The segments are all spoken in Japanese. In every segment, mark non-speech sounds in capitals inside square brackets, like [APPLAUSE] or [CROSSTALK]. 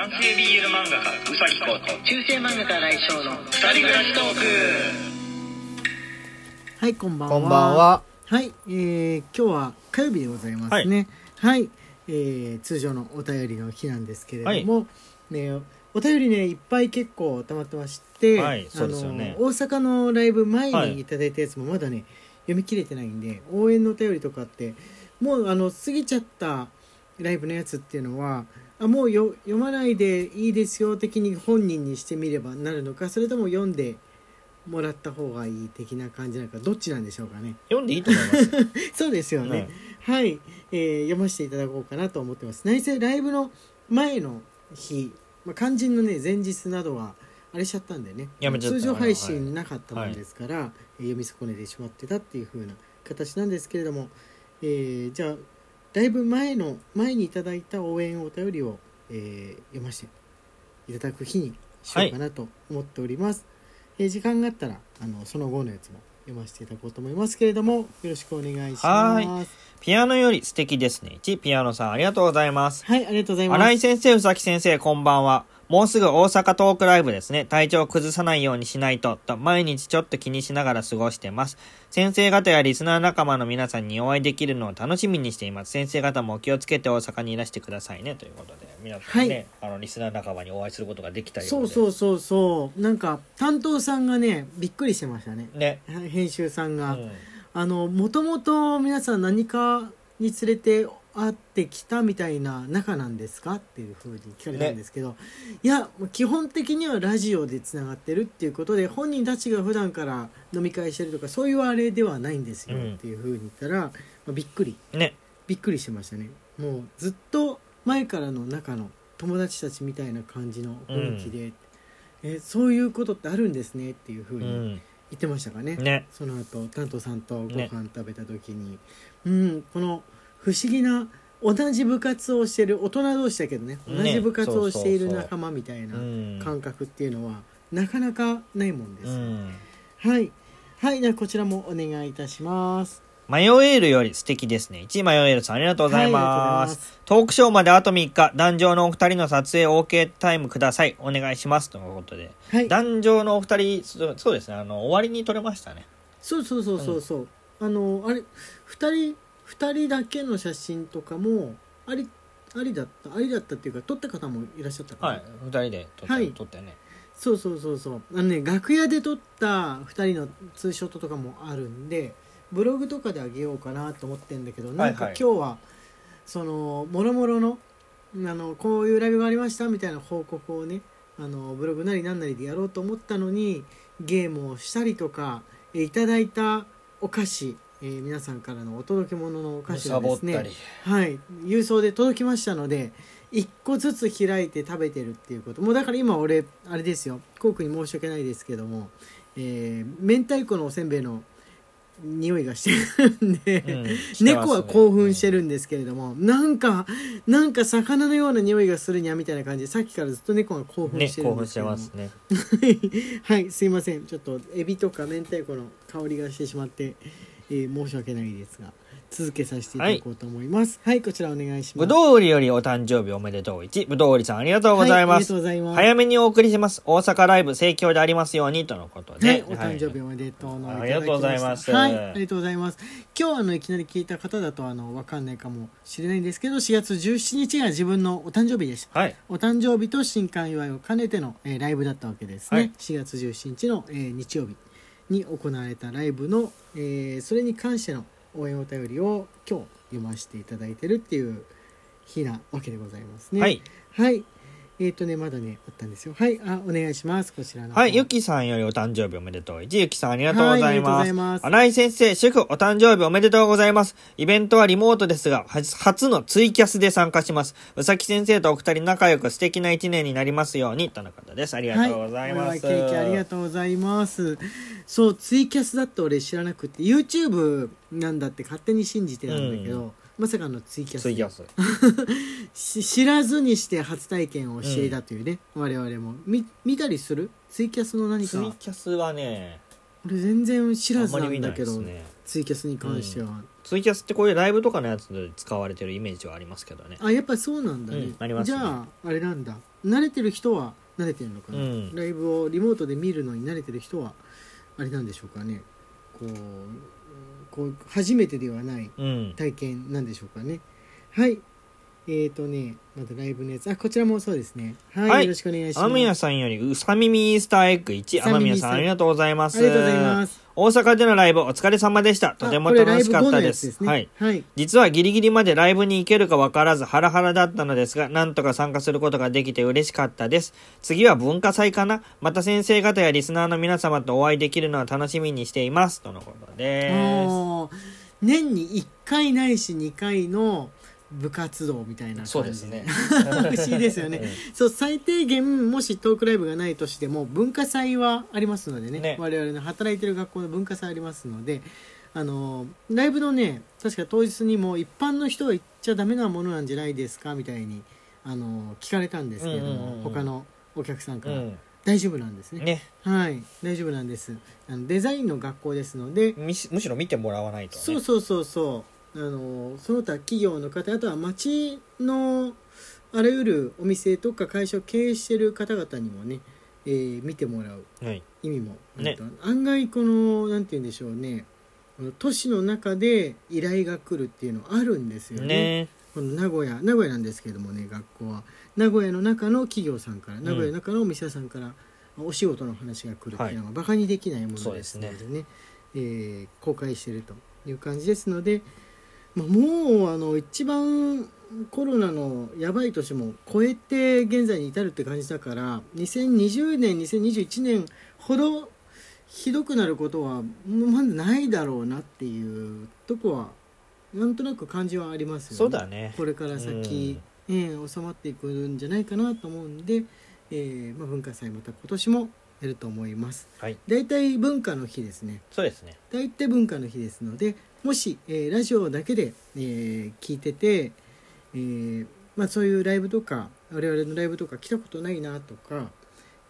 男性 BL 漫画家うさぎこと中世漫画家来翔の二人暮らしトークはいこんばんは。こんばんは。はい、えー、今日は火曜日でございますね。はい、えー、通常のお便りの日なんですけれども、ねお便りねいっぱい結構溜まってまして、はいそうですよね。あの大阪のライブ前にいただいたやつもまだね、読み切れてないんで応援のお便りとかってもうあの過ぎちゃったライブのやつっていうのはあもうよ読まないでいいですよ的に本人にしてみればなるのかそれとも読んでもらった方がいい的な感じなのかどっちなんでしょうかね。読んでいいと思います。[LAUGHS] そうですよね、はい、えー読ませていただこうかなと思ってます。内政ライブの前の日、まあ、肝心のね前日などはあれしちゃったんでね。通常配信なかったもんですから、えー読み損ねてしまってたっていう風な形なんですけれども、えーじゃあだいぶ前の前にいただいた応援お便りを、えー読ませていただく日にしようかなと思っております、えー時間があったらあのその後のやつも読ませていただこうと思いますけれどもよろしくお願いしますはピアノより素敵ですね。1、ピアノさんありがとうございます。はい、ありがとうございます。新井先生、宇崎先生、こんばんは。もうすぐ大阪トークライブですね。体調を崩さないようにしないと、と毎日ちょっと気にしながら過ごしてます。先生方やリスナー仲間の皆さんにお会いできるのを楽しみにしています。先生方もお気をつけて大阪にいらしてくださいね。ということで、皆さんね、あの、リスナー仲間にお会いすることができたようで。そうそうそうそう。なんか、担当さんがね、びっくりしてましたね。ね。編集さんが。うんあの、もともと皆さん何かに連れて会ってきたみたいな仲なんですか？っていうふうに聞かれたんですけど、いや、基本的にはラジオでつながってるっていうことで、本人たちが普段から飲み会してるとか、そういうあれではないんですようんっていうふうに言ったら、まあ、びっくり。ね。びっくりしてましたねもうずっと前からの仲の友達たちみたいな感じの雰囲気で、えそういうことってあるんですねっていうふうにうん。言ってましたかね、ね。その後担当さんとご飯ね食べた時に、うんこの不思議な同じ部活をしてる大人同士だけどね同ねじ部活をしている仲間みたいなうん。感覚っていうのはなかなかないもんです、うん。はいはいじゃあこちらもお願いいたしますマヨエールより素敵ですね。1マヨエールさんありがとうございます。りがとうございますトークショーまであと3日、壇上のお二人の撮影 OK タイムください。お願いします。ということで。はい壇上のお二人、そうそうですね。あの、終わりに撮れましたね。そうそうそうそうそう、あのあれ二人二人だけの写真とかもありありだったありだったっていうか撮った方もいらっしゃったかな、はい。二人で撮った、はい撮ったよね。そうそうそうそうあのね楽屋で撮った二人のツーショットとかもあるんでブログとかであげようかなと思ってんだけどなんかはい今日はそのもろもろのあのこういうライブがありましたみたいな報告をねあのブログなりなんなりでやろうと思ったのにゲームをしたりとかえーいただいたお菓子、えー皆さんからのお届け物のお菓子がですね。はい。郵送で届きましたので1個ずつ開いて食べてるっていうこと。もうだから今俺あれですよ。コウ君に申し訳ないですけども、えー明太子のおせんべいの匂いがしてるんで、うん。猫は興奮してる。るんですけれども、なんかなんか魚のような匂いがするにゃみたいな感じ。でさっきからずっと猫が興奮ね、してる興奮してんですけども、ますね。はい。すいません。ちょっとエビとか明太子の香りがしてしまって、えー申し訳ないですが続けさせていただこうと思いますはい、こちらお願いしますぶどう売りよりお誕生日おめでとう1。ぶどう売りさんありがとうございます。はい、ありがとうございます早めにお送りします。大阪ライブ盛況でありますように、とのことで。はい、お誕生日おめでとうのありがとうございますはい、ありがとうございます。今日あのいきなり聞いた方だとあのわかんないかもしれないんですけど、4月17日が自分のお誕生日でした。はい。お誕生日と新刊祝いを兼ねての、えーライブだったわけですね。はい4月17日の、えー日曜日に行われたライブの、えーそれに関しての応援お便りを今日読ませていただいてるっていう日なわけでございますね。はい。はい。えっ、とね、まだね、あったんですよ。はい、あ、お願いします。こちらの方。はい、ゆきさんよりお誕生日おめでとう。1、ゆきさんありがとうございます。ます新井先生、主婦お誕生日おめでとうございます。イベントはリモートですが、初初のツイキャスで参加します。うさき先生とお二人仲良く素敵な一年になりますように、とのことです。ありがとうございます。はい、ケーキありがとうございます。そう、ツイキャスだって俺知らなくて、YouTube なんだって勝手に信じてたんだけど、まさかのツイキャス。ツイキャス。[LAUGHS] し知らずにして初体験をしていたというね、我々も。み見たりする？ツイキャスの何か。ツイキャスはね、俺全然知らずななんだけど、ね。ツイキャスに関しては、ツイキャスってこういうライブとかのやつで使われてるイメージはありますけどね。あやっぱそうなんだね,、うんね。じゃああれなんだ。慣れてる人は慣れてるのかな、うん。ライブをリモートで見るのに慣れてる人はあれなんでしょうかね？こうこう初めてではないうん。体験なんでしょうかね。はいえーとねまたライブのやつ。あこちらもそうですね。はい、はい。よろしくお願いします。天宮さんよりうさみみイースターエッグ1天宮さんありがとうございます。ありがとうございます。大阪でのライブお疲れ様でした。とても楽しかったライブ後のやつですね。はい。はい。実はギリギリまでライブに行けるか分からずハラハラだったのですが、なんとか参加することができて嬉しかったです。次は文化祭かな？また先生方やリスナーの皆様とお会いできるのを楽しみにしています。とのことです。年に1回ないし2回の部活動みたいな感じ。そうですね。不思議ですよね。そう最低限もしトークライブがないとしても文化祭はありますのでね。ね。我々の働いてる学校の文化祭ありますのであのライブのね確か当日にも一般の人が行っちゃダメなものなんじゃないですかみたいにあの聞かれたんですけれども、うんうんうん他のお客さんから、うん。大丈夫なんですね。ね。はい。大丈夫なんです。あのデザインの学校ですのでむしむしろ見てもらわないと、ね。そうそうそうそうあのその他企業の方あとは町のあらゆるお店とか会社を経営している方々にもね、えー見てもらうはい。意味もあるね。と、案外このなんて言うんでしょうね都市の中で依頼が来るっていうのあるんですよね。ね。この名古屋名古屋なんですけどもね学校は。名古屋の中の企業さんから名古屋の中のお店屋さんからお仕事の話が来るっていうのがバカにできないものですのでね,、えー公開しているという感じですので、まあ、もうあの一番コロナのやばい年も超えて現在に至るって感じだから2020年2021年ほどひどくなることはまだないだろうなっていうとこはなんとなく感じはありますよね。そうだね。これから先、えー収まっていくんじゃないかなと思うんで、えーまあ、文化祭また今年もやると思いますはい。大体文化の日ですねそうですね。大体文化の日ですのでもし、えーラジオだけで、えー聞いてて、えーまあ、そういうライブとか我々のライブとか来たことないなとか、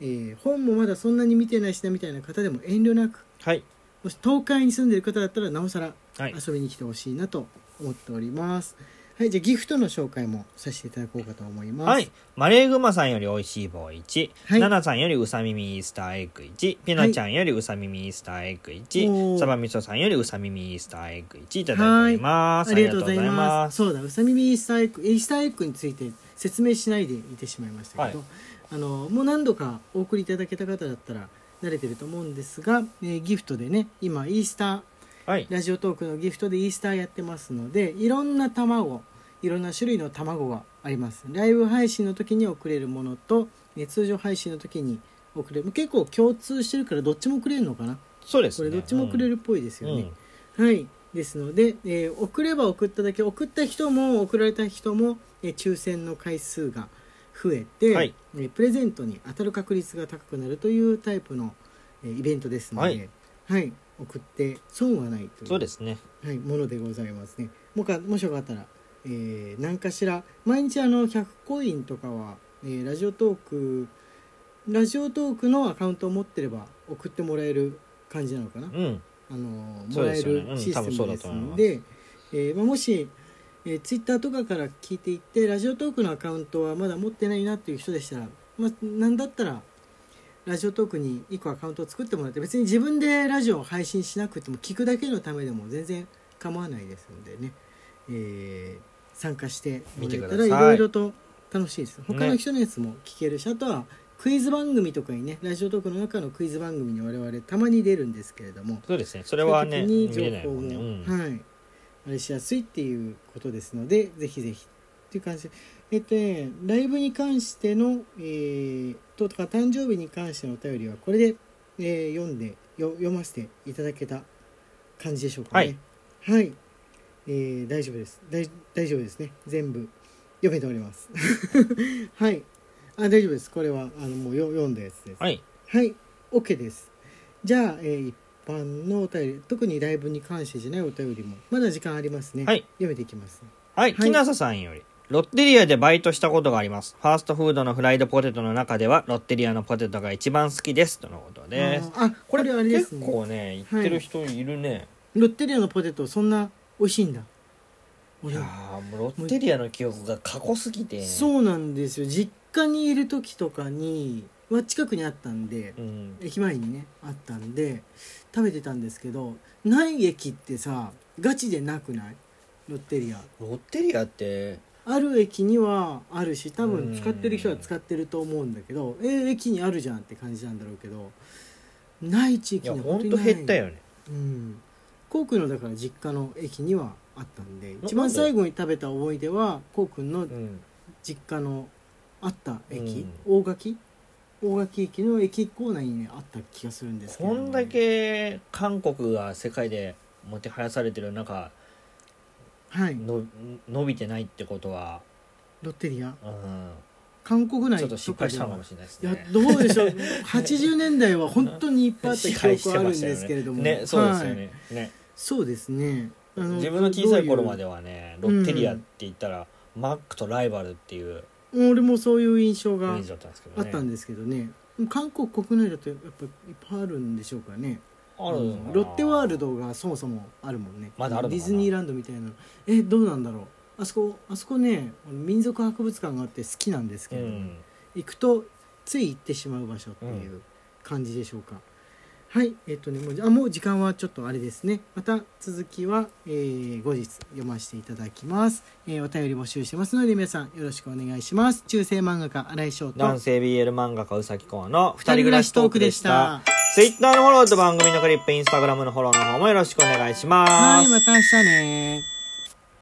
えー本もまだそんなに見てないしなみたいな方でも遠慮なくはい。もし東海に住んでる方だったらなおさらはい。遊びに来てほしいなと思っております。はい、じゃあギフトの紹介もさせていただこうかと思います。はい。マレーグマさんよりおいしい棒1。はいナナさんよりうさみみイースターエッグ1。ピノちゃんよりうさみみイースターエッグお1。ーサバミソさんよりうさみみイースターエッグ1いただいております。ありがとうございます。そうだ、うさみみイースターエッグ、イースターエッグについて説明しないでいてしまいましたけど、はいあのもう何度かお送りいただけた方だったら慣れてると思うんですが、えーギフトでね、今イースターはい。ラジオトークのギフトでイースターやってますのでいろんな卵いろんな種類の卵があります。ライブ配信の時に送れるものとえ通常配信の時に送れる。結構共通してるからどっちも送れるのかな。そうですね。これどっちも送れるっぽいですようん。ね、はい。ですので、えー送れば送っただけ送った人も送られた人も、えー抽選の回数が増えて、はい。えープレゼントに当たる確率が高くなるというタイプの、えーイベントですので、はい。はい、送って損はないというそうですね。はい、ものでございますね。もかもしよかったら、えー何かしら。毎日あの100コインとかは、えーラジオトークラジオトークのアカウントを持ってれば送ってもらえる感じなのかな。うん。あのもらえるシステムですので、えーまあ、もし、えー、ツイッターとかから聞いていってラジオトークのアカウントはまだ持ってないなっていう人でしたら、まあ、なんだったらラジオトークに1個アカウントを作ってもらって別に自分でラジオを配信しなくても聞くだけのためでも全然構わないですのでね、えー参加してもらえたらいろい。ろと楽しいです他の人のやつも聞けるし、あとはクイズ番組とかにねラジオトークの中のクイズ番組に我々たまに出るんですけれどもそうですね。それはね、に。情報も、うん。はい。あれしやすいっていうことですのでぜひぜひっていう感じ。でえっとねライブに関してのえー、とか誕生日に関してのお便りはこれで、えー読んでよ読ませていただけた感じでしょうかね。はい、えー大丈夫です大大丈夫ですね全部読めております [LAUGHS] はいあ大丈夫ですこれはあのもうよ読んだやつですはい。はい、OK です。じゃあ、えー一般のお便り、特にライブに関してじゃないお便りも、まだ時間ありますね。はい読めていきます。はい。はいきなささんより。ロッテリアでバイトしたことがあります。ファーストフードのフライドポテトの中では、ロッテリアのポテトが一番好きです。とのことです。あこれあれです結ね構ね、言ってる人いるね。ロッテリアのポテトそんな美味しいんだ。い俺やーもうロッテリアの記憶が過去すぎて。そうなんですよ。実家にいる時とかには近くにあったんでうん。駅前にねあったんで食べてたんですけどない駅ってさガチでなくない？ロッテリア。ロッテリアって、ある駅にはあるし多うん。分使ってる人は使ってると思うんだけどえー駅にあるじゃんって感じなんだろうけどない地いや、域にほんと減ったよね。うんコウ君のだから実家の駅にはあったんでな一番最後に食べた思い出はコウ君のうん。実家のあった駅、大垣？大垣駅の駅構内にねあった気がするんですけど、こんだけ韓国が世界でもてはやされてる中、はい。の伸びてないってことは、ロッテリア？うん。韓国内ちょっと失敗したのかもししれないですいやね。どうでしょう。[LAUGHS] 80年代は本当にいっぱいあった記憶はあるんですけれども、ね、そうですよはい。ね。ねそうですね。あの自分の小さい頃までどはね、ロッテリアって言ったら、マックとライバルっていう俺もそういう印象がイメージだったんですけどね。あったんですけどね。韓国国内だとやっぱいっぱいあるんでしょうかね。あるのかな。ロッテワールドがそもそもあるもんね。まだあるのかな。ディズニーランドみたいな。えどうなんだろう。あそこあそこね民族博物館があって好きなんですけれどん。行くとつい行ってしまう場所っていう感じでしょうか、はいえっ、とねもうあもう時間はちょっとあれですね。また続きは、えー後日読ませていただきます、えーお便り募集してますので皆さんよろしくお願いします。中世漫画家新井翔と。男性 BL 漫画家うさきこうの二二人暮らしトークでトークでししたた。Twitter のフォローと番組のクリップ、インスタグラムのフォローの方もよろしくお願いします。はいまた明日ね